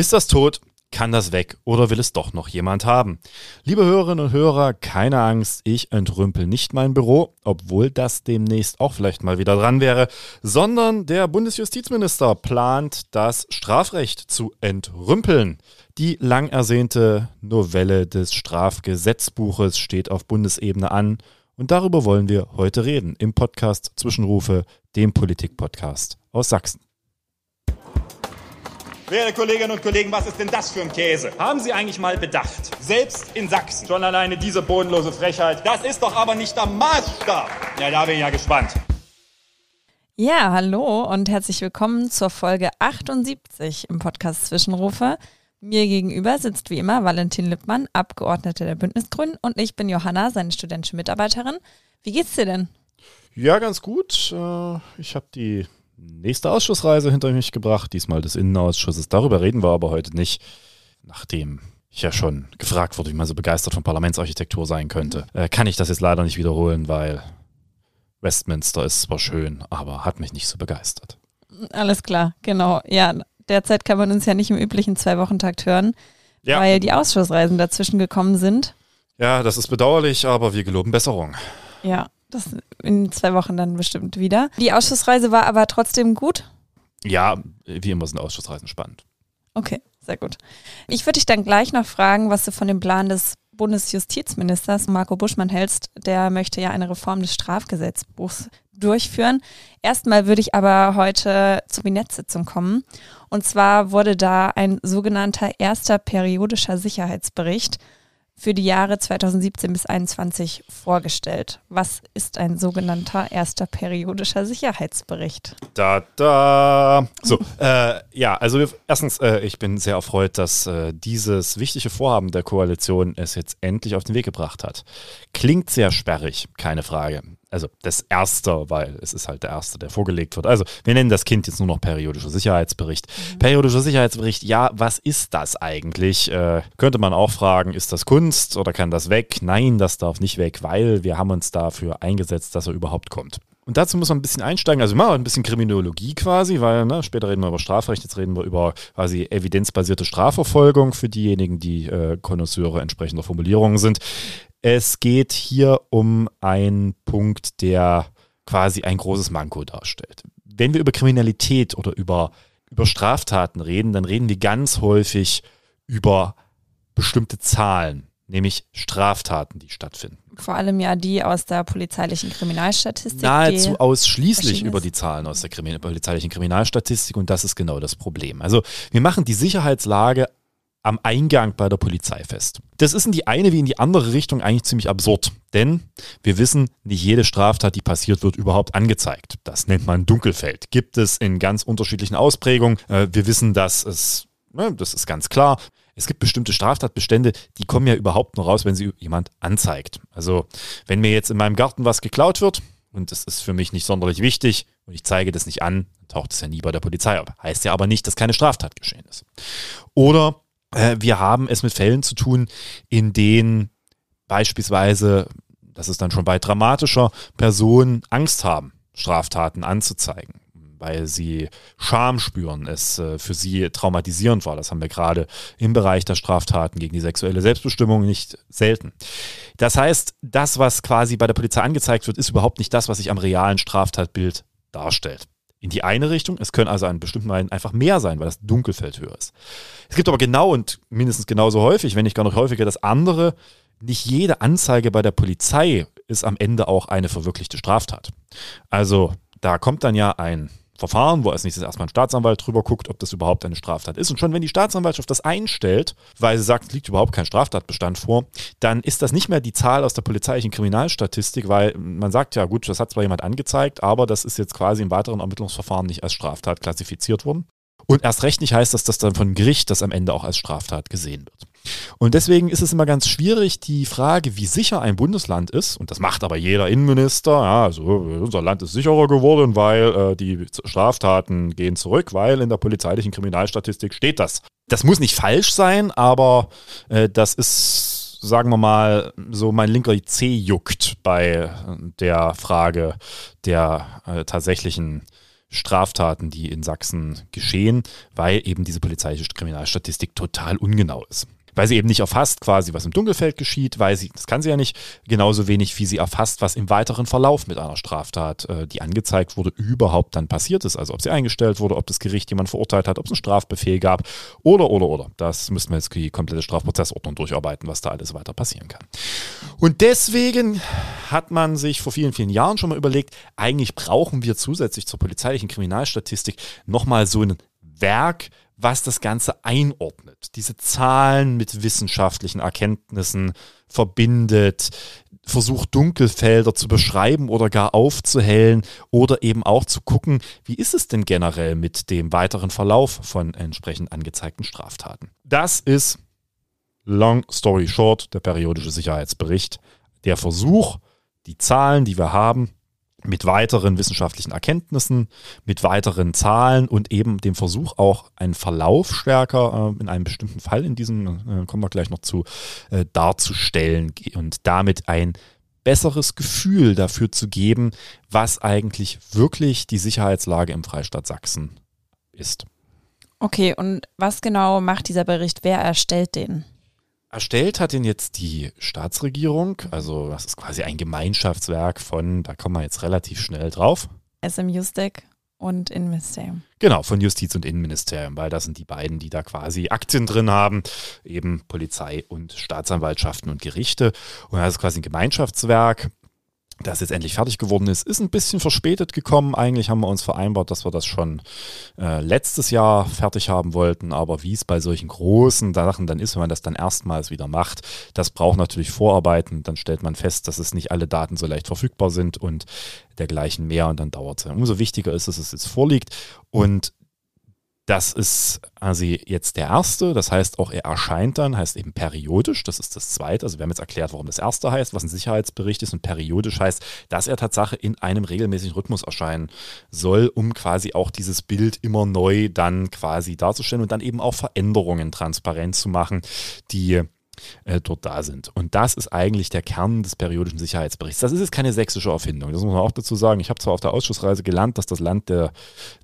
Ist das tot? Kann das weg oder will es doch noch jemand haben? Liebe Hörerinnen und Hörer, keine Angst, ich entrümpel nicht mein Büro, obwohl das demnächst auch vielleicht mal wieder dran wäre, sondern der Bundesjustizminister plant, das Strafrecht zu entrümpeln. Die lang ersehnte Novelle des Strafgesetzbuches steht auf Bundesebene an und darüber wollen wir heute reden im Podcast Zwischenrufe, dem Politikpodcast aus Sachsen. Werte Kolleginnen und Kollegen, was ist denn das für ein Käse? Haben Sie eigentlich mal bedacht? Selbst in Sachsen. Schon alleine diese bodenlose Frechheit. Das ist doch aber nicht der Maßstab. Ja, da bin ich ja gespannt. Ja, hallo und herzlich willkommen zur Folge 78 im Podcast Zwischenrufe. Mir gegenüber sitzt wie immer Valentin Lippmann, Abgeordnete der Bündnisgrünen und ich bin Johanna, seine studentische Mitarbeiterin. Wie geht's dir denn? Ja, ganz gut. Äh, ich habe die nächste Ausschussreise hinter mich gebracht, diesmal des Innenausschusses. Darüber reden wir aber heute nicht, nachdem ich ja schon gefragt wurde, wie man so begeistert von Parlamentsarchitektur sein könnte. Äh, kann ich das jetzt leider nicht wiederholen, weil Westminster ist zwar schön, aber hat mich nicht so begeistert. Alles klar, genau. Ja, derzeit kann man uns ja nicht im üblichen Zwei-Wochen-Takt hören, ja. weil die Ausschussreisen dazwischen gekommen sind. Ja, das ist bedauerlich, aber wir geloben Besserung. Ja, das in zwei Wochen dann bestimmt wieder. Die Ausschussreise war aber trotzdem gut? Ja, wie immer sind Ausschussreisen spannend. Okay, sehr gut. Ich würde dich dann gleich noch fragen, was du von dem Plan des Bundesjustizministers Marco Buschmann hältst. Der möchte ja eine Reform des Strafgesetzbuchs durchführen. Erstmal würde ich aber heute zur Kabinettsitzung kommen. Und zwar wurde da ein sogenannter erster periodischer Sicherheitsbericht für die Jahre 2017 bis 2021 vorgestellt. Was ist ein sogenannter erster periodischer Sicherheitsbericht? Da, da. So, äh, ja, also erstens, äh, ich bin sehr erfreut, dass äh, dieses wichtige Vorhaben der Koalition es jetzt endlich auf den Weg gebracht hat. Klingt sehr sperrig, keine Frage also das erste, weil es ist halt der erste, der vorgelegt wird. Also wir nennen das Kind jetzt nur noch periodischer Sicherheitsbericht. Mhm. Periodischer Sicherheitsbericht, ja, was ist das eigentlich? Äh, könnte man auch fragen, ist das Kunst oder kann das weg? Nein, das darf nicht weg, weil wir haben uns dafür eingesetzt, dass er überhaupt kommt. Und dazu muss man ein bisschen einsteigen. Also wir machen ein bisschen Kriminologie quasi, weil ne, später reden wir über Strafrecht, jetzt reden wir über quasi evidenzbasierte Strafverfolgung für diejenigen, die äh, Konnoisseure entsprechender Formulierungen sind. Es geht hier um einen Punkt, der quasi ein großes Manko darstellt. Wenn wir über Kriminalität oder über, über Straftaten reden, dann reden wir ganz häufig über bestimmte Zahlen, nämlich Straftaten, die stattfinden. Vor allem ja die aus der polizeilichen Kriminalstatistik. Nahezu ausschließlich über die Zahlen aus der Krimi polizeilichen Kriminalstatistik und das ist genau das Problem. Also wir machen die Sicherheitslage am Eingang bei der Polizei fest. Das ist in die eine wie in die andere Richtung eigentlich ziemlich absurd, denn wir wissen, nicht jede Straftat, die passiert wird, überhaupt angezeigt. Das nennt man Dunkelfeld. Gibt es in ganz unterschiedlichen Ausprägungen. Äh, wir wissen, dass es, ne, das ist ganz klar, es gibt bestimmte Straftatbestände, die kommen ja überhaupt nur raus, wenn sie jemand anzeigt. Also, wenn mir jetzt in meinem Garten was geklaut wird, und das ist für mich nicht sonderlich wichtig, und ich zeige das nicht an, taucht es ja nie bei der Polizei auf. Heißt ja aber nicht, dass keine Straftat geschehen ist. Oder äh, wir haben es mit Fällen zu tun, in denen beispielsweise, das ist dann schon weit dramatischer, Personen Angst haben, Straftaten anzuzeigen weil sie Scham spüren, es äh, für sie traumatisierend war. Das haben wir gerade im Bereich der Straftaten gegen die sexuelle Selbstbestimmung nicht selten. Das heißt, das, was quasi bei der Polizei angezeigt wird, ist überhaupt nicht das, was sich am realen Straftatbild darstellt in die eine Richtung. Es können also an bestimmten Momenten einfach mehr sein, weil das Dunkelfeld höher ist. Es gibt aber genau und mindestens genauso häufig, wenn nicht gar noch häufiger, das andere. Nicht jede Anzeige bei der Polizei ist am Ende auch eine verwirklichte Straftat. Also da kommt dann ja ein Verfahren, wo als nächstes erstmal ein Staatsanwalt drüber guckt, ob das überhaupt eine Straftat ist. Und schon wenn die Staatsanwaltschaft das einstellt, weil sie sagt, es liegt überhaupt kein Straftatbestand vor, dann ist das nicht mehr die Zahl aus der polizeilichen Kriminalstatistik, weil man sagt ja, gut, das hat zwar jemand angezeigt, aber das ist jetzt quasi im weiteren Ermittlungsverfahren nicht als Straftat klassifiziert worden. Und erst recht nicht heißt, dass das dann von Gericht das am Ende auch als Straftat gesehen wird. Und deswegen ist es immer ganz schwierig, die Frage, wie sicher ein Bundesland ist, und das macht aber jeder Innenminister, ja, also unser Land ist sicherer geworden, weil äh, die Straftaten gehen zurück, weil in der polizeilichen Kriminalstatistik steht das. Das muss nicht falsch sein, aber äh, das ist, sagen wir mal, so mein linker C juckt bei der Frage der äh, tatsächlichen Straftaten, die in Sachsen geschehen, weil eben diese polizeiliche Kriminalstatistik total ungenau ist weil sie eben nicht erfasst quasi, was im Dunkelfeld geschieht, weil sie, das kann sie ja nicht, genauso wenig wie sie erfasst, was im weiteren Verlauf mit einer Straftat, äh, die angezeigt wurde, überhaupt dann passiert ist. Also ob sie eingestellt wurde, ob das Gericht jemand verurteilt hat, ob es einen Strafbefehl gab oder, oder, oder. Das müssten wir jetzt die komplette Strafprozessordnung durcharbeiten, was da alles weiter passieren kann. Und deswegen hat man sich vor vielen, vielen Jahren schon mal überlegt, eigentlich brauchen wir zusätzlich zur polizeilichen Kriminalstatistik nochmal so ein Werk, was das Ganze einordnet, diese Zahlen mit wissenschaftlichen Erkenntnissen verbindet, versucht Dunkelfelder zu beschreiben oder gar aufzuhellen oder eben auch zu gucken, wie ist es denn generell mit dem weiteren Verlauf von entsprechend angezeigten Straftaten. Das ist, long story short, der periodische Sicherheitsbericht, der Versuch, die Zahlen, die wir haben, mit weiteren wissenschaftlichen Erkenntnissen, mit weiteren Zahlen und eben dem Versuch auch einen Verlauf stärker äh, in einem bestimmten Fall, in diesem äh, kommen wir gleich noch zu, äh, darzustellen und damit ein besseres Gefühl dafür zu geben, was eigentlich wirklich die Sicherheitslage im Freistaat Sachsen ist. Okay, und was genau macht dieser Bericht? Wer erstellt den? Erstellt hat ihn jetzt die Staatsregierung, also das ist quasi ein Gemeinschaftswerk von, da kommen wir jetzt relativ schnell drauf. SM Justec und Innenministerium. Genau, von Justiz und Innenministerium, weil das sind die beiden, die da quasi Aktien drin haben, eben Polizei und Staatsanwaltschaften und Gerichte. Und das ist quasi ein Gemeinschaftswerk das jetzt endlich fertig geworden ist, ist ein bisschen verspätet gekommen. Eigentlich haben wir uns vereinbart, dass wir das schon äh, letztes Jahr fertig haben wollten. Aber wie es bei solchen großen Sachen dann ist, wenn man das dann erstmals wieder macht, das braucht natürlich Vorarbeiten. Dann stellt man fest, dass es nicht alle Daten so leicht verfügbar sind und dergleichen mehr. Und dann dauert es. Umso wichtiger ist, dass es jetzt vorliegt. Und das ist also jetzt der erste, das heißt auch er erscheint dann, heißt eben periodisch, das ist das zweite. Also wir haben jetzt erklärt, warum das erste heißt, was ein Sicherheitsbericht ist. Und periodisch heißt, dass er Tatsache in einem regelmäßigen Rhythmus erscheinen soll, um quasi auch dieses Bild immer neu dann quasi darzustellen und dann eben auch Veränderungen transparent zu machen, die äh, dort da sind. Und das ist eigentlich der Kern des periodischen Sicherheitsberichts. Das ist jetzt keine sächsische Erfindung, das muss man auch dazu sagen. Ich habe zwar auf der Ausschussreise gelernt, dass das Land der,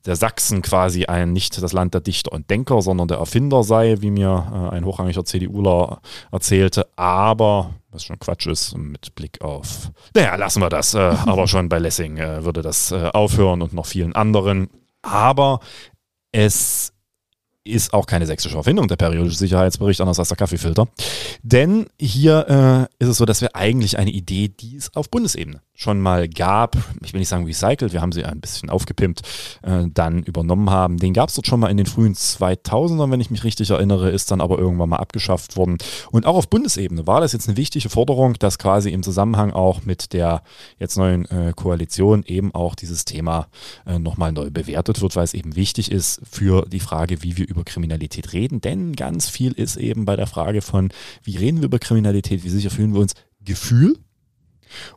der Sachsen quasi ein, nicht das Land der Dichter und Denker, sondern der Erfinder sei, wie mir äh, ein hochrangiger CDUler erzählte, aber was schon Quatsch ist mit Blick auf, naja, lassen wir das, äh, aber schon bei Lessing äh, würde das äh, aufhören und noch vielen anderen. Aber es ist auch keine sächsische Erfindung, der periodische Sicherheitsbericht, anders als der Kaffeefilter. Denn hier äh, ist es so, dass wir eigentlich eine Idee, die es auf Bundesebene schon mal gab, ich will nicht sagen recycelt, wir haben sie ein bisschen aufgepimpt, äh, dann übernommen haben. Den gab es dort schon mal in den frühen 2000ern, wenn ich mich richtig erinnere, ist dann aber irgendwann mal abgeschafft worden. Und auch auf Bundesebene war das jetzt eine wichtige Forderung, dass quasi im Zusammenhang auch mit der jetzt neuen äh, Koalition eben auch dieses Thema äh, nochmal neu bewertet wird, weil es eben wichtig ist für die Frage, wie wir über Kriminalität reden. Denn ganz viel ist eben bei der Frage von, wie reden wir über Kriminalität, wie sicher fühlen wir uns, Gefühl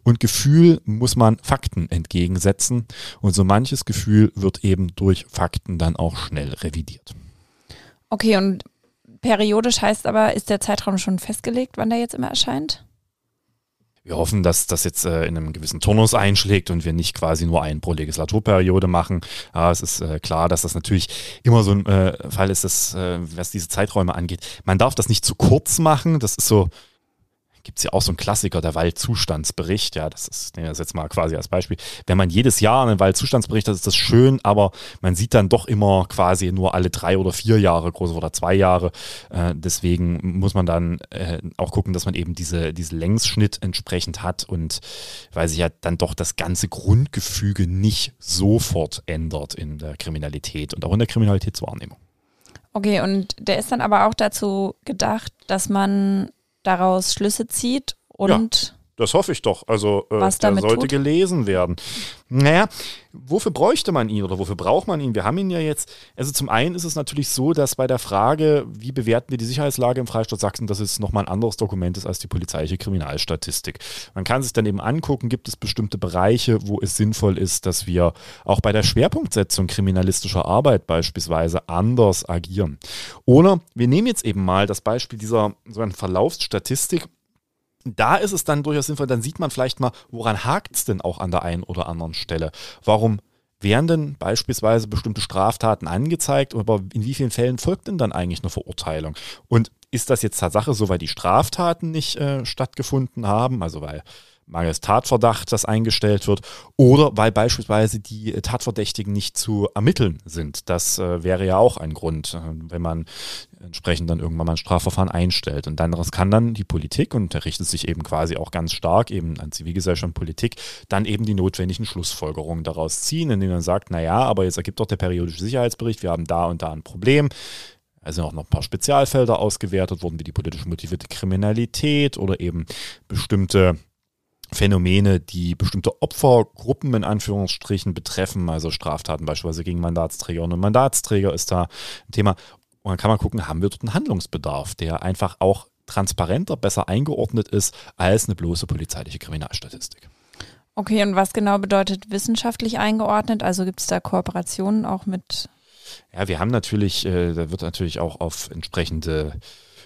und Gefühl muss man Fakten entgegensetzen. Und so manches Gefühl wird eben durch Fakten dann auch schnell revidiert. Okay, und periodisch heißt aber, ist der Zeitraum schon festgelegt, wann der jetzt immer erscheint? Wir hoffen, dass das jetzt äh, in einem gewissen Turnus einschlägt und wir nicht quasi nur einen pro Legislaturperiode machen. Ja, es ist äh, klar, dass das natürlich immer so ein äh, Fall ist, dass, äh, was diese Zeiträume angeht. Man darf das nicht zu kurz machen. Das ist so, gibt es ja auch so einen Klassiker, der Waldzustandsbericht. Ja, das ist, nehmen wir das jetzt mal quasi als Beispiel. Wenn man jedes Jahr einen Waldzustandsbericht hat, ist das schön, aber man sieht dann doch immer quasi nur alle drei oder vier Jahre groß oder zwei Jahre. Äh, deswegen muss man dann äh, auch gucken, dass man eben diese, diese Längsschnitt entsprechend hat und weil sich ja dann doch das ganze Grundgefüge nicht sofort ändert in der Kriminalität und auch in der Kriminalitätswahrnehmung. Okay, und der ist dann aber auch dazu gedacht, dass man daraus Schlüsse zieht und. Das hoffe ich doch. Also äh, Was der sollte tut? gelesen werden. Naja, wofür bräuchte man ihn oder wofür braucht man ihn? Wir haben ihn ja jetzt. Also zum einen ist es natürlich so, dass bei der Frage, wie bewerten wir die Sicherheitslage im Freistaat Sachsen, dass es nochmal ein anderes Dokument ist als die polizeiliche Kriminalstatistik. Man kann sich dann eben angucken, gibt es bestimmte Bereiche, wo es sinnvoll ist, dass wir auch bei der Schwerpunktsetzung kriminalistischer Arbeit beispielsweise anders agieren. Oder wir nehmen jetzt eben mal das Beispiel dieser so einer Verlaufsstatistik da ist es dann durchaus sinnvoll, dann sieht man vielleicht mal, woran hakt es denn auch an der einen oder anderen Stelle. Warum werden denn beispielsweise bestimmte Straftaten angezeigt, aber in wie vielen Fällen folgt denn dann eigentlich eine Verurteilung? Und ist das jetzt Tatsache so, weil die Straftaten nicht äh, stattgefunden haben, also weil mangels Tatverdacht das eingestellt wird oder weil beispielsweise die Tatverdächtigen nicht zu ermitteln sind. Das äh, wäre ja auch ein Grund, äh, wenn man entsprechend dann irgendwann mal ein Strafverfahren einstellt. Und dann das kann dann die Politik, und der richtet sich eben quasi auch ganz stark eben an Zivilgesellschaft und Politik, dann eben die notwendigen Schlussfolgerungen daraus ziehen, indem man sagt, naja, aber jetzt ergibt doch der periodische Sicherheitsbericht, wir haben da und da ein Problem. Also auch noch ein paar Spezialfelder ausgewertet worden, wie die politisch motivierte Kriminalität oder eben bestimmte Phänomene, die bestimmte Opfergruppen in Anführungsstrichen betreffen, also Straftaten beispielsweise gegen Mandatsträger und Mandatsträger ist da ein Thema. Und dann kann man gucken, haben wir dort einen Handlungsbedarf, der einfach auch transparenter, besser eingeordnet ist als eine bloße polizeiliche Kriminalstatistik. Okay, und was genau bedeutet wissenschaftlich eingeordnet? Also gibt es da Kooperationen auch mit? Ja, wir haben natürlich, äh, da wird natürlich auch auf entsprechende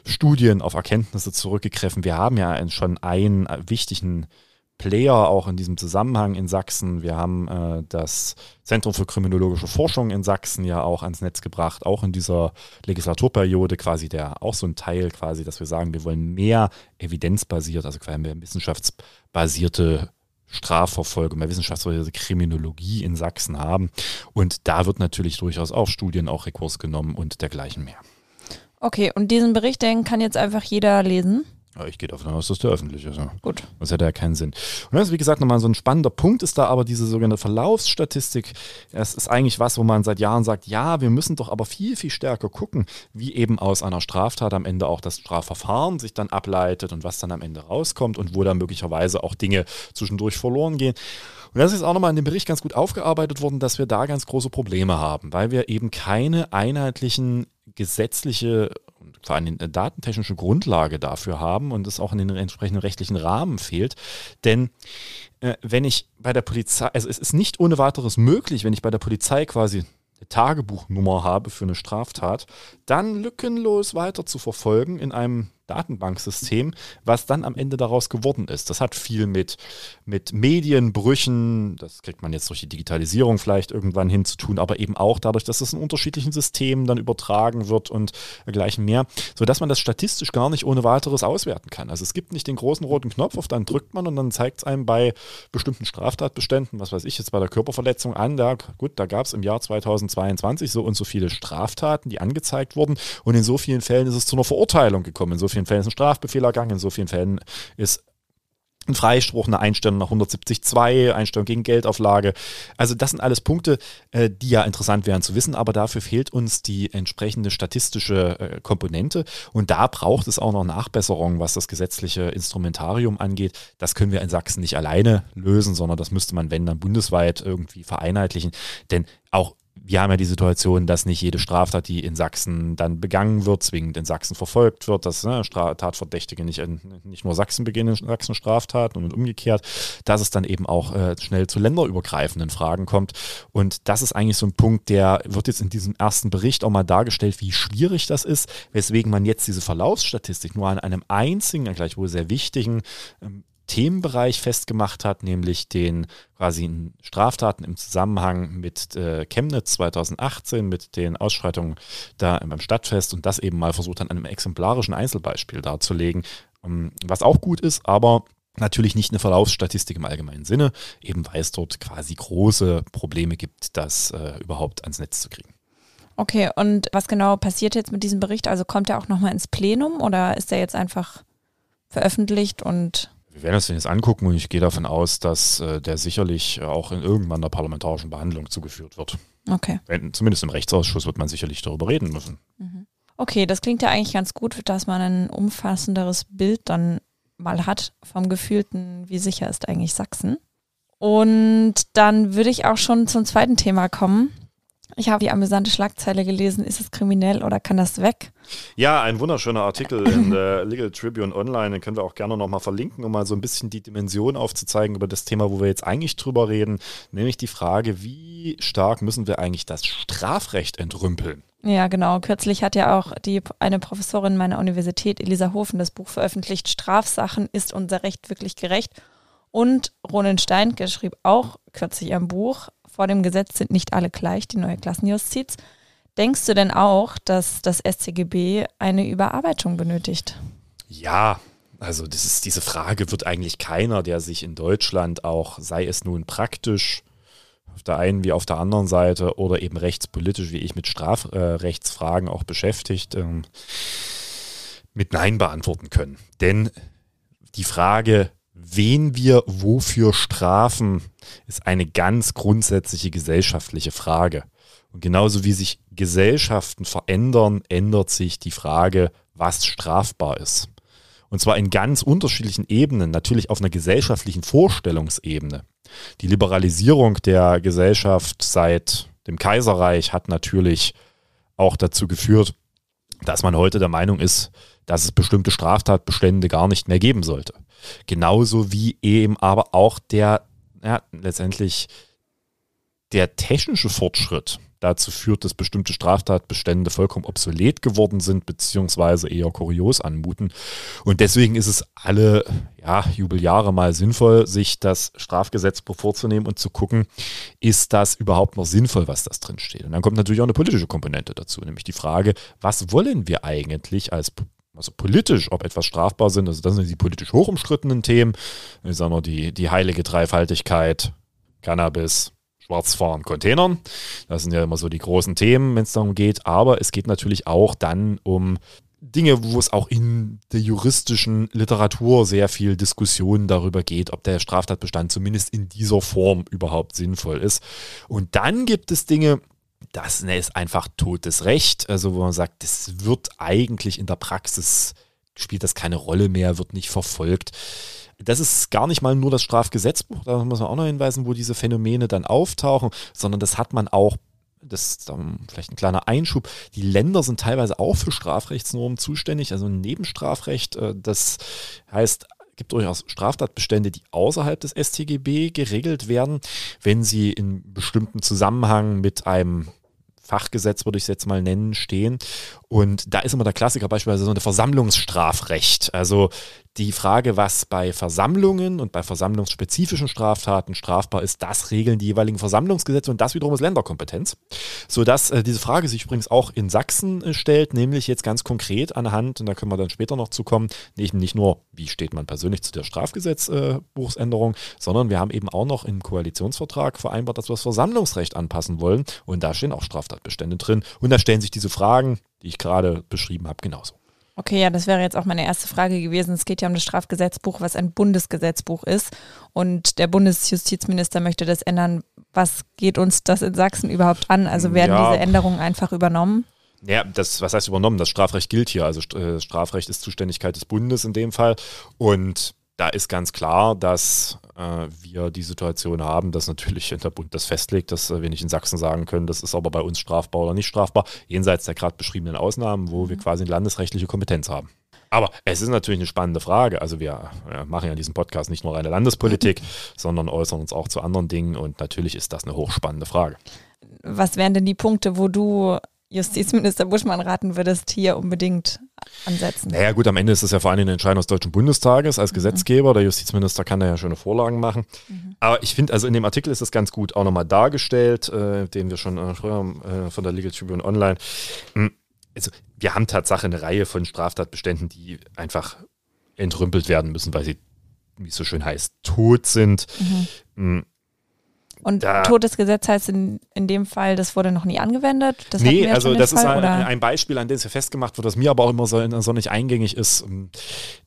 Studien, auf Erkenntnisse zurückgegriffen. Wir haben ja schon einen wichtigen Player auch in diesem Zusammenhang in Sachsen. Wir haben äh, das Zentrum für kriminologische Forschung in Sachsen ja auch ans Netz gebracht, auch in dieser Legislaturperiode quasi der auch so ein Teil quasi, dass wir sagen, wir wollen mehr evidenzbasiert, also quasi mehr wissenschaftsbasierte Strafverfolgung, mehr wissenschaftsbasierte Kriminologie in Sachsen haben. Und da wird natürlich durchaus auf Studien auch Rekurs genommen und dergleichen mehr. Okay, und diesen Bericht, den kann jetzt einfach jeder lesen? Ja, ich gehe davon aus, dass der öffentlich ist. Ja. Gut. Das hätte ja keinen Sinn. Und das ist, wie gesagt, nochmal so ein spannender Punkt ist da aber diese sogenannte Verlaufsstatistik. Es ist eigentlich was, wo man seit Jahren sagt, ja, wir müssen doch aber viel, viel stärker gucken, wie eben aus einer Straftat am Ende auch das Strafverfahren sich dann ableitet und was dann am Ende rauskommt und wo dann möglicherweise auch Dinge zwischendurch verloren gehen. Und das ist auch nochmal in dem Bericht ganz gut aufgearbeitet worden, dass wir da ganz große Probleme haben, weil wir eben keine einheitlichen gesetzliche allem eine datentechnische Grundlage dafür haben und es auch in den entsprechenden rechtlichen Rahmen fehlt. Denn äh, wenn ich bei der Polizei, also es ist nicht ohne weiteres möglich, wenn ich bei der Polizei quasi eine Tagebuchnummer habe für eine Straftat, dann lückenlos weiter zu verfolgen in einem Datenbanksystem, was dann am Ende daraus geworden ist. Das hat viel mit, mit Medienbrüchen, das kriegt man jetzt durch die Digitalisierung vielleicht irgendwann hinzutun, aber eben auch dadurch, dass es in unterschiedlichen Systemen dann übertragen wird und dergleichen mehr, sodass man das statistisch gar nicht ohne weiteres auswerten kann. Also es gibt nicht den großen roten Knopf, auf dann drückt man und dann zeigt es einem bei bestimmten Straftatbeständen, was weiß ich jetzt bei der Körperverletzung an, da, gut, da gab es im Jahr 2022 so und so viele Straftaten, die angezeigt wurden und in so vielen Fällen ist es zu einer Verurteilung gekommen. In so vielen Fällen ist ein Strafbefehl ergangen, in so vielen Fällen ist ein Freispruch, eine Einstellung nach 170.2, Einstellung gegen Geldauflage. Also das sind alles Punkte, äh, die ja interessant wären zu wissen, aber dafür fehlt uns die entsprechende statistische äh, Komponente und da braucht es auch noch Nachbesserungen, was das gesetzliche Instrumentarium angeht. Das können wir in Sachsen nicht alleine lösen, sondern das müsste man, wenn dann bundesweit irgendwie vereinheitlichen, denn auch wir haben ja die Situation, dass nicht jede Straftat, die in Sachsen dann begangen wird, zwingend in Sachsen verfolgt wird, dass ne, Tatverdächtige nicht, in, nicht nur Sachsen beginnen, Sachsen Straftaten und umgekehrt, dass es dann eben auch äh, schnell zu länderübergreifenden Fragen kommt. Und das ist eigentlich so ein Punkt, der wird jetzt in diesem ersten Bericht auch mal dargestellt, wie schwierig das ist, weswegen man jetzt diese Verlaufsstatistik nur an einem einzigen, gleichwohl sehr wichtigen ähm, Themenbereich festgemacht hat, nämlich den quasi Straftaten im Zusammenhang mit äh, Chemnitz 2018, mit den Ausschreitungen da beim Stadtfest und das eben mal versucht an einem exemplarischen Einzelbeispiel darzulegen, ähm, was auch gut ist, aber natürlich nicht eine Verlaufsstatistik im allgemeinen Sinne, eben weil es dort quasi große Probleme gibt, das äh, überhaupt ans Netz zu kriegen. Okay, und was genau passiert jetzt mit diesem Bericht? Also kommt er auch nochmal ins Plenum oder ist er jetzt einfach veröffentlicht und wir werden uns den jetzt angucken und ich gehe davon aus, dass äh, der sicherlich auch in irgendwann der parlamentarischen Behandlung zugeführt wird. Okay. Wenn, zumindest im Rechtsausschuss wird man sicherlich darüber reden müssen. Mhm. Okay, das klingt ja eigentlich ganz gut, dass man ein umfassenderes Bild dann mal hat vom gefühlten, wie sicher ist eigentlich Sachsen. Und dann würde ich auch schon zum zweiten Thema kommen. Ich habe die amüsante Schlagzeile gelesen, ist es kriminell oder kann das weg? Ja, ein wunderschöner Artikel in der Legal Tribune Online, den können wir auch gerne nochmal verlinken, um mal so ein bisschen die Dimension aufzuzeigen über das Thema, wo wir jetzt eigentlich drüber reden, nämlich die Frage, wie stark müssen wir eigentlich das Strafrecht entrümpeln? Ja, genau. Kürzlich hat ja auch die, eine Professorin meiner Universität, Elisa Hofen, das Buch veröffentlicht, Strafsachen, ist unser Recht wirklich gerecht? Und Ronen Steinke schrieb auch kürzlich ein Buch, vor dem Gesetz sind nicht alle gleich, die neue Klassenjustiz. Denkst du denn auch, dass das SCGB eine Überarbeitung benötigt? Ja, also ist, diese Frage wird eigentlich keiner, der sich in Deutschland auch, sei es nun praktisch auf der einen wie auf der anderen Seite oder eben rechtspolitisch, wie ich mit Strafrechtsfragen auch beschäftigt, ähm, mit Nein beantworten können. Denn die Frage, wen wir wofür strafen, ist eine ganz grundsätzliche gesellschaftliche Frage. Und genauso wie sich Gesellschaften verändern, ändert sich die Frage, was strafbar ist. Und zwar in ganz unterschiedlichen Ebenen, natürlich auf einer gesellschaftlichen Vorstellungsebene. Die Liberalisierung der Gesellschaft seit dem Kaiserreich hat natürlich auch dazu geführt, dass man heute der Meinung ist, dass es bestimmte Straftatbestände gar nicht mehr geben sollte. Genauso wie eben aber auch der, ja, letztendlich der technische Fortschritt dazu führt, dass bestimmte Straftatbestände vollkommen obsolet geworden sind, beziehungsweise eher kurios anmuten. Und deswegen ist es alle ja, Jubeljahre mal sinnvoll, sich das Strafgesetzbuch vorzunehmen und zu gucken, ist das überhaupt noch sinnvoll, was das drin steht. Und dann kommt natürlich auch eine politische Komponente dazu, nämlich die Frage, was wollen wir eigentlich als also politisch, ob etwas strafbar sind, also das sind die politisch hochumstrittenen Themen, ich sage mal die, die heilige Dreifaltigkeit, Cannabis, Schwarzfahren, Containern. Das sind ja immer so die großen Themen, wenn es darum geht. Aber es geht natürlich auch dann um Dinge, wo es auch in der juristischen Literatur sehr viel Diskussion darüber geht, ob der Straftatbestand zumindest in dieser Form überhaupt sinnvoll ist. Und dann gibt es Dinge, das ne, ist einfach totes Recht. Also wo man sagt, das wird eigentlich in der Praxis, spielt das keine Rolle mehr, wird nicht verfolgt. Das ist gar nicht mal nur das Strafgesetzbuch, da muss man auch noch hinweisen, wo diese Phänomene dann auftauchen, sondern das hat man auch das ist vielleicht ein kleiner Einschub. Die Länder sind teilweise auch für Strafrechtsnormen zuständig, also ein Nebenstrafrecht. Äh, das heißt, es gibt durchaus Straftatbestände, die außerhalb des StGB geregelt werden, wenn sie in bestimmten Zusammenhang mit einem Fachgesetz, würde ich es jetzt mal nennen, stehen. Und da ist immer der Klassiker beispielsweise so ein Versammlungsstrafrecht. Also die Frage, was bei Versammlungen und bei versammlungsspezifischen Straftaten strafbar ist, das regeln die jeweiligen Versammlungsgesetze und das wiederum ist Länderkompetenz. Sodass äh, diese Frage sich übrigens auch in Sachsen äh, stellt, nämlich jetzt ganz konkret anhand, und da können wir dann später noch zu kommen, nicht, nicht nur, wie steht man persönlich zu der Strafgesetzbuchsänderung, äh, sondern wir haben eben auch noch im Koalitionsvertrag vereinbart, dass wir das Versammlungsrecht anpassen wollen und da stehen auch Straftatbestände drin und da stellen sich diese Fragen, die ich gerade beschrieben habe, genauso. Okay, ja, das wäre jetzt auch meine erste Frage gewesen. Es geht ja um das Strafgesetzbuch, was ein Bundesgesetzbuch ist. Und der Bundesjustizminister möchte das ändern. Was geht uns das in Sachsen überhaupt an? Also werden ja. diese Änderungen einfach übernommen? Ja, das, was heißt übernommen? Das Strafrecht gilt hier. Also äh, Strafrecht ist Zuständigkeit des Bundes in dem Fall. Und da ist ganz klar, dass äh, wir die Situation haben, dass natürlich der Bund das festlegt, dass äh, wir nicht in Sachsen sagen können, das ist aber bei uns strafbar oder nicht strafbar, jenseits der gerade beschriebenen Ausnahmen, wo wir mhm. quasi eine landesrechtliche Kompetenz haben. Aber es ist natürlich eine spannende Frage. Also wir ja, machen ja in diesem Podcast nicht nur reine Landespolitik, sondern äußern uns auch zu anderen Dingen und natürlich ist das eine hochspannende Frage. Was wären denn die Punkte, wo du Justizminister Buschmann raten würdest, hier unbedingt ansetzen? Naja gut, am Ende ist es ja vor allem eine Entscheidung des Deutschen Bundestages als mhm. Gesetzgeber. Der Justizminister kann da ja schöne Vorlagen machen. Mhm. Aber ich finde, also in dem Artikel ist das ganz gut auch nochmal dargestellt, äh, den wir schon äh, früher äh, von der Legal Tribune Online. Hm, also wir haben Tatsache eine Reihe von Straftatbeständen, die einfach entrümpelt werden müssen, weil sie, wie es so schön heißt, tot sind. Mhm. Und da, Todesgesetz heißt in, in dem Fall, das wurde noch nie angewendet? Das nee, also das ist ein, ein, Beispiel, an dem es ja festgemacht wird, was mir aber auch immer so, so nicht eingängig ist.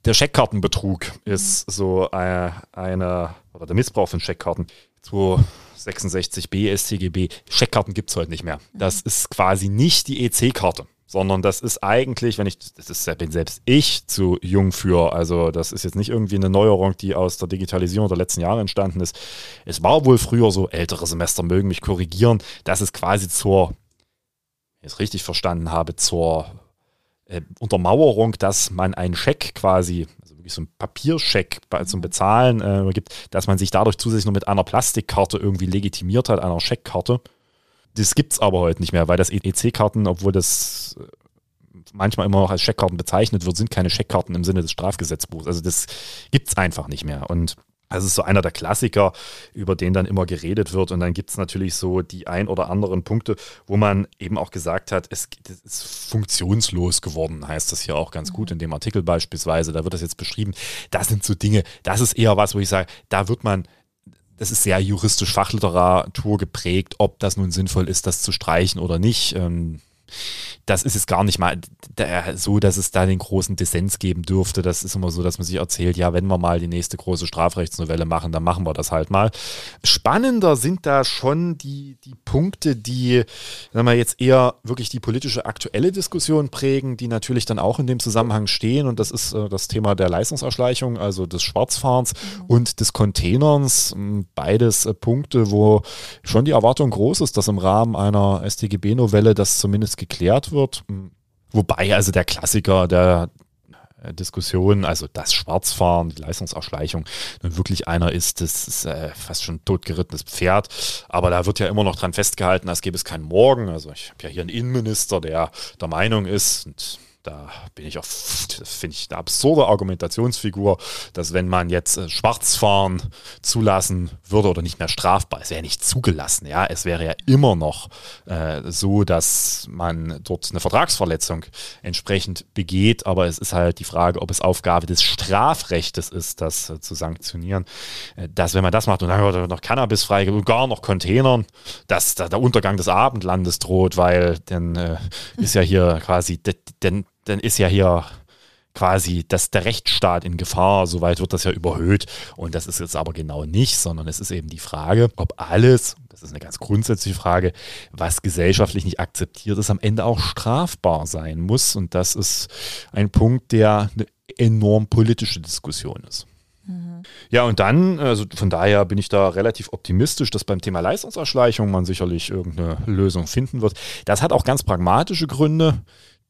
Der Scheckkartenbetrug mhm. ist so äh, eine, oder der Missbrauch von Scheckkarten. 266b StGB. Scheckkarten gibt es heute nicht mehr. Das mhm. ist quasi nicht die EC-Karte sondern das ist eigentlich, wenn ich, das ist, bin selbst ich zu jung für, also das ist jetzt nicht irgendwie eine Neuerung, die aus der Digitalisierung der letzten Jahre entstanden ist. Es war wohl früher so, ältere Semester mögen mich korrigieren, dass es quasi zur, wenn ich es richtig verstanden habe, zur äh, Untermauerung, dass man einen Scheck quasi, also wirklich so ein Papierscheck zum Bezahlen äh, gibt, dass man sich dadurch zusätzlich noch mit einer Plastikkarte irgendwie legitimiert hat, einer Scheckkarte. Das gibt es aber heute nicht mehr, weil das EC-Karten, obwohl das äh, manchmal immer noch als Scheckkarten bezeichnet wird, sind keine Scheckkarten im Sinne des Strafgesetzbuchs. Also das gibt es einfach nicht mehr. Und Das ist so einer der Klassiker, über den dann immer geredet wird. Und dann gibt es natürlich so die ein oder anderen Punkte, wo man eben auch gesagt hat, es, es ist funktionslos geworden, heißt das hier auch ganz gut in dem Artikel beispielsweise. Da wird das jetzt beschrieben. Das sind so Dinge, das ist eher was, wo ich sage, da wird man das ist sehr juristisch Fachliteratur geprägt, ob das nun sinnvoll ist, das zu streichen oder nicht. Ähm, das ist es gar nicht mal so, dass es da den großen Dissens geben dürfte. Das ist immer so, dass man sich erzählt, ja, wenn wir mal die nächste große Strafrechtsnovelle machen, dann machen wir das halt mal. Spannender sind da schon die, die Punkte, die, sagen wir jetzt eher wirklich die politische aktuelle Diskussion prägen, die natürlich dann auch in dem Zusammenhang stehen. Und das ist äh, das Thema der Leistungserschleichung, also des Schwarzfahrens mhm. und des Containerns. Beides äh, Punkte, wo schon die Erwartung groß ist, dass im Rahmen einer StGB-Novelle das zumindest geklärt wird. Wobei also der Klassiker der Diskussion, also das Schwarzfahren, die Leistungserschleichung, nun wirklich einer ist, das ist äh, fast schon totgerittenes Pferd. Aber da wird ja immer noch dran festgehalten, als gäbe es keinen Morgen. Also ich habe ja hier einen Innenminister, der der Meinung ist, und da bin ich auch, finde ich eine absurde Argumentationsfigur, dass wenn man jetzt äh, Schwarzfahren zulassen würde oder nicht mehr strafbar, es wäre nicht zugelassen, ja, es wäre ja immer noch äh, so, dass man dort eine Vertragsverletzung entsprechend begeht, aber es ist halt die Frage, ob es Aufgabe des Strafrechtes ist, das äh, zu sanktionieren, äh, dass wenn man das macht und dann wird noch Cannabis freigegeben und gar noch Containern, dass da der Untergang des Abendlandes droht, weil dann äh, ist ja hier quasi, denn dann ist ja hier quasi dass der Rechtsstaat in Gefahr. Soweit wird das ja überhöht. Und das ist jetzt aber genau nicht, sondern es ist eben die Frage, ob alles, das ist eine ganz grundsätzliche Frage, was gesellschaftlich nicht akzeptiert ist, am Ende auch strafbar sein muss. Und das ist ein Punkt, der eine enorm politische Diskussion ist. Mhm. Ja, und dann, also von daher bin ich da relativ optimistisch, dass beim Thema Leistungserschleichung man sicherlich irgendeine Lösung finden wird. Das hat auch ganz pragmatische Gründe.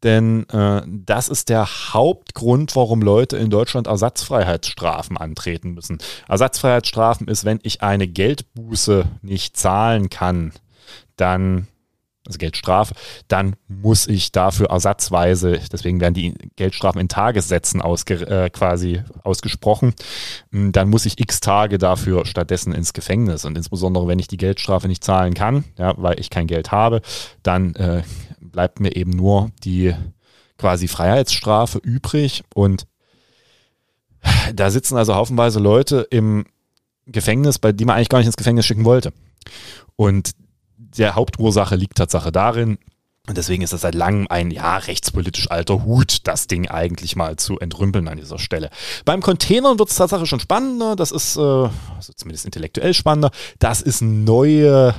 Denn äh, das ist der Hauptgrund, warum Leute in Deutschland Ersatzfreiheitsstrafen antreten müssen. Ersatzfreiheitsstrafen ist, wenn ich eine Geldbuße nicht zahlen kann, dann also Geldstrafe, dann muss ich dafür ersatzweise, deswegen werden die Geldstrafen in Tagessätzen ausge, äh, quasi ausgesprochen, hm, dann muss ich x Tage dafür stattdessen ins Gefängnis. Und insbesondere, wenn ich die Geldstrafe nicht zahlen kann, ja, weil ich kein Geld habe, dann äh, bleibt mir eben nur die quasi Freiheitsstrafe übrig. Und da sitzen also haufenweise Leute im Gefängnis, bei die man eigentlich gar nicht ins Gefängnis schicken wollte. Und der Hauptursache liegt Tatsache darin, und deswegen ist das seit langem ein ja rechtspolitisch alter Hut, das Ding eigentlich mal zu entrümpeln an dieser Stelle. Beim Containern wird es tatsächlich schon spannender. Das ist äh, also zumindest intellektuell spannender. Das ist neue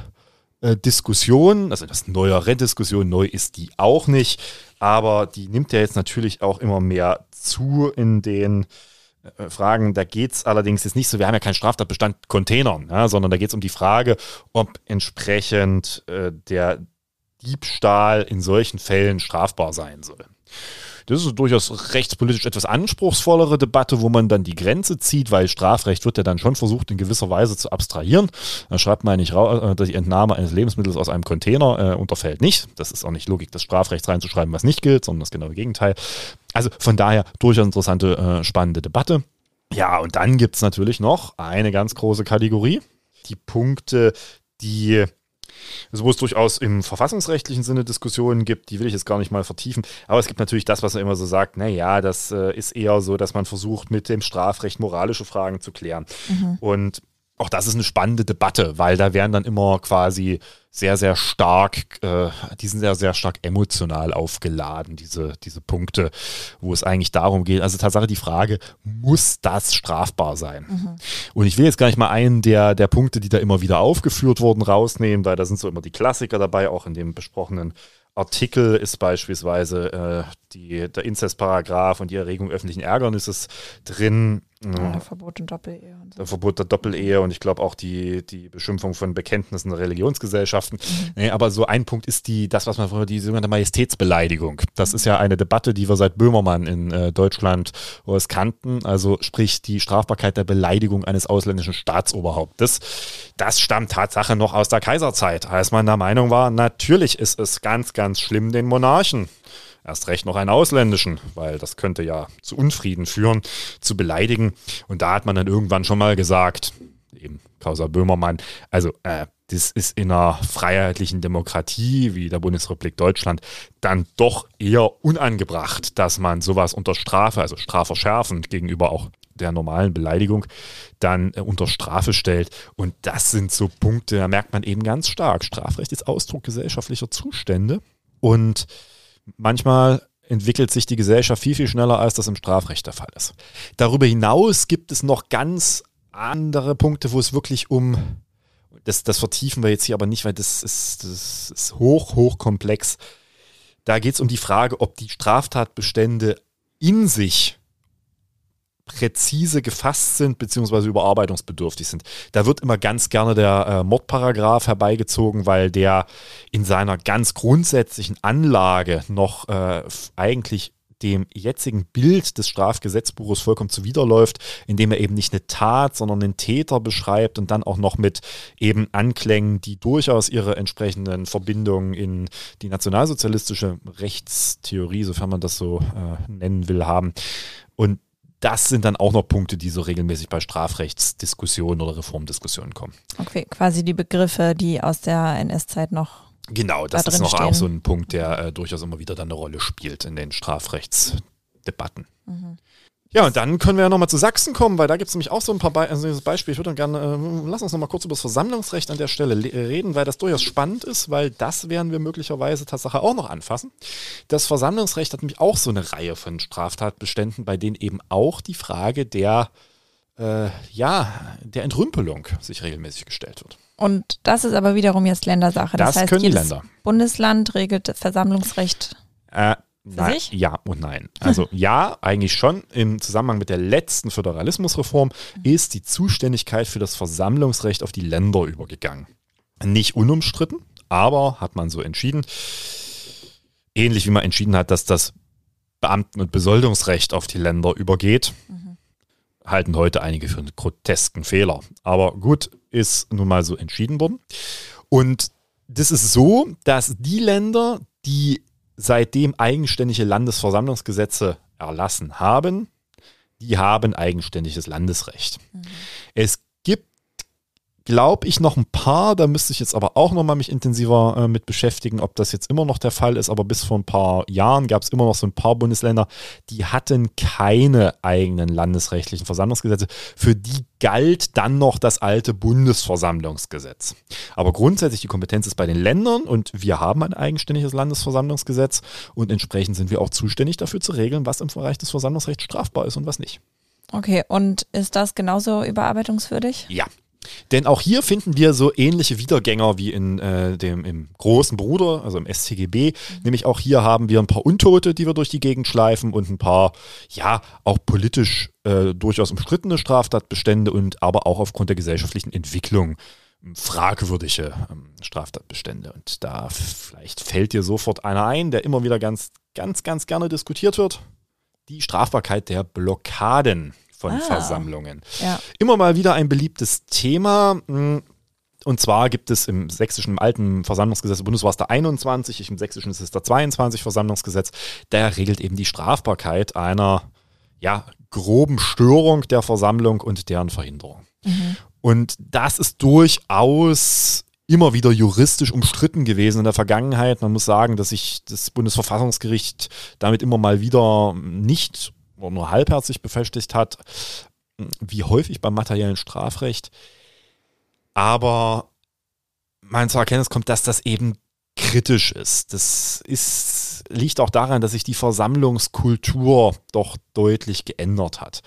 Diskussion, also das neuere Diskussion, neu ist die auch nicht, aber die nimmt ja jetzt natürlich auch immer mehr zu in den äh, Fragen. Da geht es allerdings jetzt nicht so, wir haben ja keinen Straftatbestand Containern, ja, sondern da geht es um die Frage, ob entsprechend äh, der Diebstahl in solchen Fällen strafbar sein soll. Das ist durchaus rechtspolitisch etwas anspruchsvollere Debatte, wo man dann die Grenze zieht, weil Strafrecht wird ja dann schon versucht, in gewisser Weise zu abstrahieren. Da schreibt man nicht raus, äh, dass die Entnahme eines Lebensmittels aus einem Container äh, unterfällt nicht. Das ist auch nicht Logik des Strafrechts reinzuschreiben, was nicht gilt, sondern das genaue Gegenteil. Also von daher durchaus interessante, äh, spannende Debatte. Ja, und dann gibt es natürlich noch eine ganz große Kategorie. Die Punkte, die also wo es durchaus im verfassungsrechtlichen Sinne Diskussionen gibt, die will ich jetzt gar nicht mal vertiefen. Aber es gibt natürlich das, was er immer so sagt, naja, das äh, ist eher so, dass man versucht, mit dem Strafrecht moralische Fragen zu klären. Mhm. Und auch das ist eine spannende Debatte, weil da werden dann immer quasi sehr, sehr stark, äh, die sind sehr, sehr stark emotional aufgeladen, diese, diese Punkte, wo es eigentlich darum geht. Also Tatsache die Frage, muss das strafbar sein? Mhm. Und ich will jetzt gar nicht mal einen der, der Punkte, die da immer wieder aufgeführt wurden, rausnehmen, weil da sind so immer die Klassiker dabei, auch in dem besprochenen Artikel ist beispielsweise äh, die, der Inzestparagraf und die Erregung öffentlichen Ärgernisses drin. Ja, der Verbot der Doppelehe. Und so. Der Verbot der Doppelehe und ich glaube auch die, die Beschimpfung von Bekenntnissen der Religionsgesellschaften. Mhm. Nee, aber so ein Punkt ist die, das, was man vorher die sogenannte Majestätsbeleidigung. Das ist ja eine Debatte, die wir seit Böhmermann in äh, Deutschland es kannten. Also sprich die Strafbarkeit der Beleidigung eines ausländischen Staatsoberhauptes. Das stammt Tatsache noch aus der Kaiserzeit, als man der Meinung war, natürlich ist es ganz, ganz schlimm, den Monarchen erst recht noch einen ausländischen, weil das könnte ja zu Unfrieden führen, zu beleidigen. Und da hat man dann irgendwann schon mal gesagt, eben Causa Böhmermann, also äh, das ist in einer freiheitlichen Demokratie wie der Bundesrepublik Deutschland dann doch eher unangebracht, dass man sowas unter Strafe, also strafverschärfend gegenüber auch der normalen Beleidigung, dann äh, unter Strafe stellt. Und das sind so Punkte, da merkt man eben ganz stark. Strafrecht ist Ausdruck gesellschaftlicher Zustände und manchmal entwickelt sich die Gesellschaft viel, viel schneller, als das im Strafrecht der Fall ist. Darüber hinaus gibt es noch ganz andere Punkte, wo es wirklich um das, das vertiefen wir jetzt hier aber nicht, weil das ist, das ist hoch, hoch komplex. Da geht es um die Frage, ob die Straftatbestände in sich präzise gefasst sind beziehungsweise überarbeitungsbedürftig sind. Da wird immer ganz gerne der äh, Mordparagraph herbeigezogen, weil der in seiner ganz grundsätzlichen Anlage noch äh, eigentlich dem jetzigen Bild des Strafgesetzbuches vollkommen zuwiderläuft, indem er eben nicht eine Tat, sondern einen Täter beschreibt und dann auch noch mit eben Anklängen, die durchaus ihre entsprechenden Verbindungen in die nationalsozialistische Rechtstheorie, sofern man das so äh, nennen will, haben. Und das sind dann auch noch Punkte, die so regelmäßig bei Strafrechtsdiskussionen oder Reformdiskussionen kommen. Okay, quasi die Begriffe, die aus der NS-Zeit noch Genau, das da ist noch stehen. auch so ein Punkt, der äh, durchaus immer wieder dann eine Rolle spielt in den Strafrechtsdebatten. Mhm. Ja, und dann können wir ja nochmal zu Sachsen kommen, weil da gibt es nämlich auch so ein paar Be also Beispiele. Ich würde dann gerne, äh, lass uns nochmal kurz über das Versammlungsrecht an der Stelle reden, weil das durchaus spannend ist, weil das werden wir möglicherweise Tatsache auch noch anfassen. Das Versammlungsrecht hat nämlich auch so eine Reihe von Straftatbeständen, bei denen eben auch die Frage der, äh, ja, der Entrümpelung sich regelmäßig gestellt wird. Und das ist aber wiederum jetzt Ländersache. Das, Das heißt, können die Länder. Bundesland regelt Versammlungsrecht. Äh, nein, sich? ja und nein. Also ja, eigentlich schon. Im Zusammenhang mit der letzten Föderalismusreform ist die Zuständigkeit für das Versammlungsrecht auf die Länder übergegangen. Nicht unumstritten, aber hat man so entschieden. Ähnlich wie man entschieden hat, dass das Beamten- und Besoldungsrecht auf die Länder übergeht, halten heute einige für einen grotesken Fehler. Aber gut, ist nun mal so entschieden worden. Und das ist so, dass die Länder, die seitdem eigenständige Landesversammlungsgesetze erlassen haben, die haben eigenständiges Landesrecht. Es gibt, glaube ich, noch ein paar, da müsste ich jetzt aber auch noch mal mich intensiver äh, mit beschäftigen, ob das jetzt immer noch der Fall ist, aber bis vor ein paar Jahren gab es immer noch so ein paar Bundesländer, die hatten keine eigenen landesrechtlichen Versammlungsgesetze. Für die galt dann noch das alte Bundesversammlungsgesetz. Aber grundsätzlich die Kompetenz ist bei den Ländern und wir haben ein eigenständiges Landesversammlungsgesetz und entsprechend sind wir auch zuständig dafür zu regeln, was im Bereich des Versammlungsrechts strafbar ist und was nicht. Okay, und ist das genauso überarbeitungswürdig? Ja. Denn auch hier finden wir so ähnliche Wiedergänger wie in äh, dem im großen Bruder, also im StGB. Nämlich auch hier haben wir ein paar Untote, die wir durch die Gegend schleifen und ein paar, ja, auch politisch äh, durchaus umstrittene Straftatbestände und aber auch aufgrund der gesellschaftlichen Entwicklung fragwürdige ähm, Straftatbestände. Und da vielleicht fällt dir sofort einer ein, der immer wieder ganz, ganz, ganz gerne diskutiert wird. Die Strafbarkeit der Blockaden von Ah. Versammlungen Ja. immer mal wieder ein beliebtes Thema. mh, Und zwar gibt es im sächsischen, im alten Versammlungsgesetz, im Bundes war es der 21, im sächsischen ist es der 22 Versammlungsgesetz, der regelt eben die Strafbarkeit einer ja, groben Störung der Versammlung und deren Verhinderung. Und das ist durchaus immer wieder juristisch umstritten gewesen in der Vergangenheit. Man muss sagen, dass sich das Bundesverfassungsgericht damit immer mal wieder nicht nur halbherzig befestigt hat, wie häufig beim materiellen Strafrecht. Aber man zur Erkenntnis kommt, dass das eben kritisch ist. Das ist, liegt auch daran, dass sich die Versammlungskultur doch deutlich geändert hat.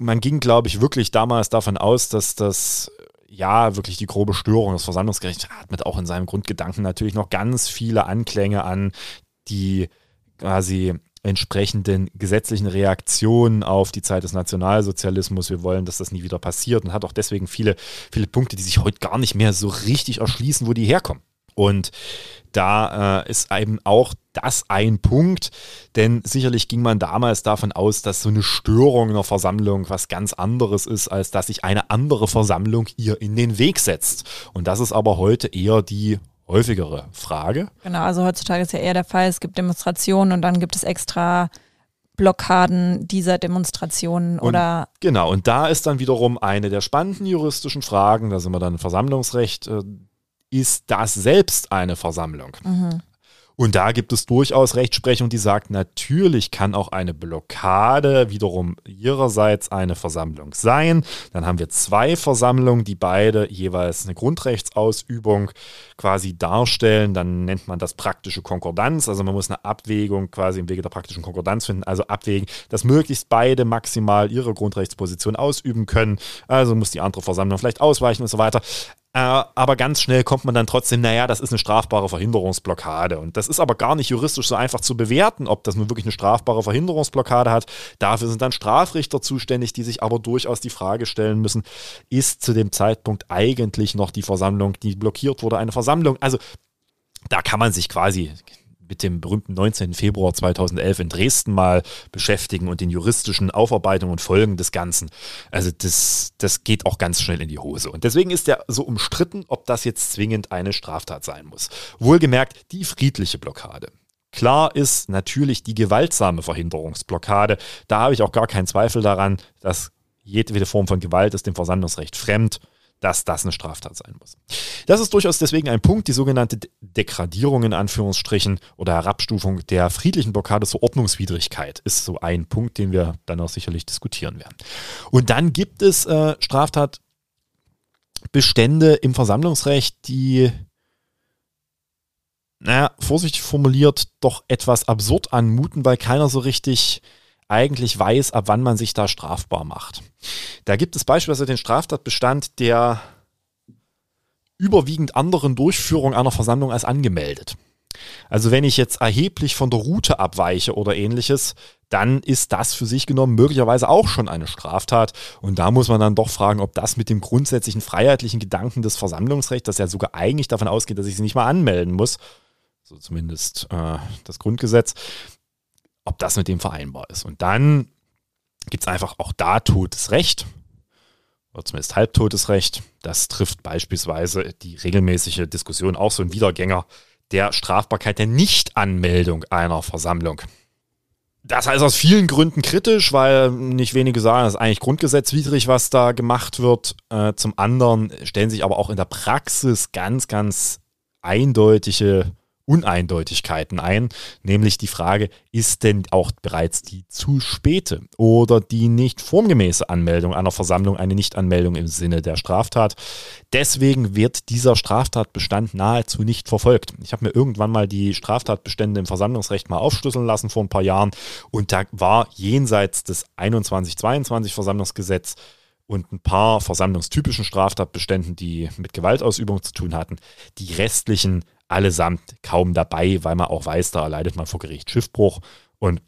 Man ging, glaube ich, wirklich damals davon aus, dass das ja wirklich die grobe Störung des Versammlungsgerichts hat mit auch in seinem Grundgedanken natürlich noch ganz viele Anklänge an die quasi entsprechenden gesetzlichen Reaktionen auf die Zeit des Nationalsozialismus. Wir wollen, dass das nie wieder passiert und hat auch deswegen viele, viele Punkte, die sich heute gar nicht mehr so richtig erschließen, wo die herkommen. Und da äh, ist eben auch das ein Punkt, denn sicherlich ging man damals davon aus, dass so eine Störung einer Versammlung was ganz anderes ist, als dass sich eine andere Versammlung ihr in den Weg setzt. Und das ist aber heute eher die häufigere Frage. Genau, also heutzutage ist ja eher der Fall, es gibt Demonstrationen und dann gibt es extra Blockaden dieser Demonstrationen und, oder. Genau, und da ist dann wiederum eine der spannenden juristischen Fragen, da sind wir dann im Versammlungsrecht, äh, ist das selbst eine Versammlung? Mhm. Und da gibt es durchaus Rechtsprechung, die sagt, natürlich kann auch eine Blockade wiederum ihrerseits eine Versammlung sein. Dann haben wir zwei Versammlungen, die beide jeweils eine Grundrechtsausübung quasi darstellen. Dann nennt man das praktische Konkordanz. Also man muss eine Abwägung quasi im Wege der praktischen Konkordanz finden. Also abwägen, dass möglichst beide maximal ihre Grundrechtsposition ausüben können. Also muss die andere Versammlung vielleicht ausweichen und so weiter. Äh, aber ganz schnell kommt man dann trotzdem, naja, das ist eine strafbare Verhinderungsblockade. Und das ist aber gar nicht juristisch so einfach zu bewerten, ob das nun wirklich eine strafbare Verhinderungsblockade hat. Dafür sind dann Strafrichter zuständig, die sich aber durchaus die Frage stellen müssen, ist zu dem Zeitpunkt eigentlich noch die Versammlung, die blockiert wurde, eine Versammlung? Also da kann man sich quasi mit dem berühmten 19. Februar 2011 in Dresden mal beschäftigen und den juristischen Aufarbeitungen und Folgen des Ganzen. Also das, das geht auch ganz schnell in die Hose. Und deswegen ist ja so umstritten, ob das jetzt zwingend eine Straftat sein muss. Wohlgemerkt, die friedliche Blockade. Klar ist natürlich die gewaltsame Verhinderungsblockade. Da habe ich auch gar keinen Zweifel daran, dass jedwede Form von Gewalt ist dem Versammlungsrecht fremd dass das eine Straftat sein muss. Das ist durchaus deswegen ein Punkt, die sogenannte Degradierung in Anführungsstrichen oder Herabstufung der friedlichen Blockade zur Ordnungswidrigkeit ist so ein Punkt, den wir dann auch sicherlich diskutieren werden. Und dann gibt es äh, Straftatbestände im Versammlungsrecht, die naja, vorsichtig formuliert, doch etwas absurd anmuten, weil keiner so richtig eigentlich weiß, ab wann man sich da strafbar macht. Da gibt es beispielsweise den Straftatbestand der überwiegend anderen Durchführung einer Versammlung als angemeldet. Also wenn ich jetzt erheblich von der Route abweiche oder ähnliches, dann ist das für sich genommen möglicherweise auch schon eine Straftat. Und da muss man dann doch fragen, ob das mit dem grundsätzlichen freiheitlichen Gedanken des Versammlungsrechts, das ja sogar eigentlich davon ausgeht, dass ich sie nicht mal anmelden muss, so zumindest äh, das Grundgesetz, ob das mit dem vereinbar ist. Und dann gibt es einfach auch da totes Recht, oder zumindest halbtotes Recht. Das trifft beispielsweise die regelmäßige Diskussion auch so ein Wiedergänger der Strafbarkeit der Nichtanmeldung einer Versammlung. Das heißt aus vielen Gründen kritisch, weil nicht wenige sagen, das ist eigentlich grundgesetzwidrig, was da gemacht wird. Äh, zum anderen stellen sich aber auch in der Praxis ganz, ganz eindeutige Uneindeutigkeiten ein, nämlich die Frage, ist denn auch bereits die zu späte oder die nicht formgemäße Anmeldung einer Versammlung eine Nichtanmeldung im Sinne der Straftat? Deswegen wird dieser Straftatbestand nahezu nicht verfolgt. Ich habe mir irgendwann mal die Straftatbestände im Versammlungsrecht mal aufschlüsseln lassen vor ein paar Jahren und da war jenseits des 21-22 Versammlungsgesetz und ein paar versammlungstypischen Straftatbeständen, die mit Gewaltausübung zu tun hatten, die restlichen allesamt kaum dabei, weil man auch weiß, da erleidet man vor Gericht Schiffbruch. Und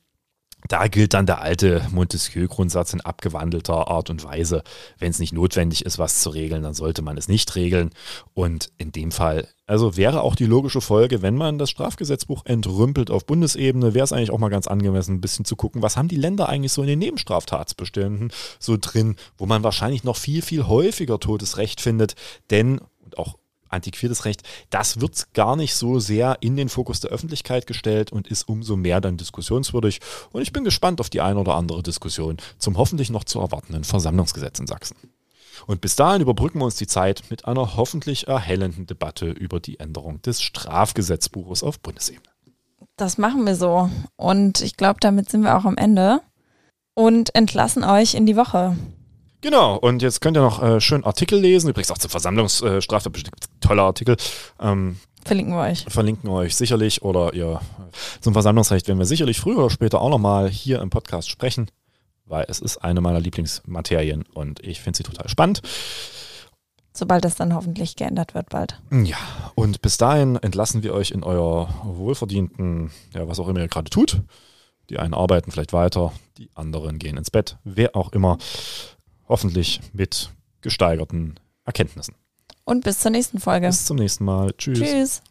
da gilt dann der alte Montesquieu-Grundsatz in abgewandelter Art und Weise. Wenn es nicht notwendig ist, was zu regeln, dann sollte man es nicht regeln. Und in dem Fall, also wäre auch die logische Folge, wenn man das Strafgesetzbuch entrümpelt auf Bundesebene, wäre es eigentlich auch mal ganz angemessen, ein bisschen zu gucken, was haben die Länder eigentlich so in den Nebenstraftatsbeständen so drin, wo man wahrscheinlich noch viel, viel häufiger totes Recht findet. Denn, und auch antiquiertes Recht, das wird gar nicht so sehr in den Fokus der Öffentlichkeit gestellt und ist umso mehr dann diskussionswürdig. Und ich bin gespannt auf die eine oder andere Diskussion zum hoffentlich noch zu erwartenden Versammlungsgesetz in Sachsen. Und bis dahin überbrücken wir uns die Zeit mit einer hoffentlich erhellenden Debatte über die Änderung des Strafgesetzbuches auf Bundesebene. Das machen wir so. Und ich glaube, damit sind wir auch am Ende und entlassen euch in die Woche. Genau, und jetzt könnt ihr noch äh, schön Artikel lesen, übrigens auch zur Versammlungsstraftat, äh, toller Artikel. Ähm, verlinken wir euch. Verlinken wir euch sicherlich oder ihr zum Versammlungsrecht werden wir sicherlich früher oder später auch nochmal hier im Podcast sprechen, weil es ist eine meiner Lieblingsmaterien und ich finde sie total spannend. Sobald das dann hoffentlich geändert wird bald. Ja, und bis dahin entlassen wir euch in euer wohlverdienten, ja, was auch immer ihr gerade tut. Die einen arbeiten vielleicht weiter, die anderen gehen ins Bett, wer auch immer hoffentlich mit gesteigerten Erkenntnissen. Und bis zur nächsten Folge. Bis zum nächsten Mal. Tschüss. Tschüss.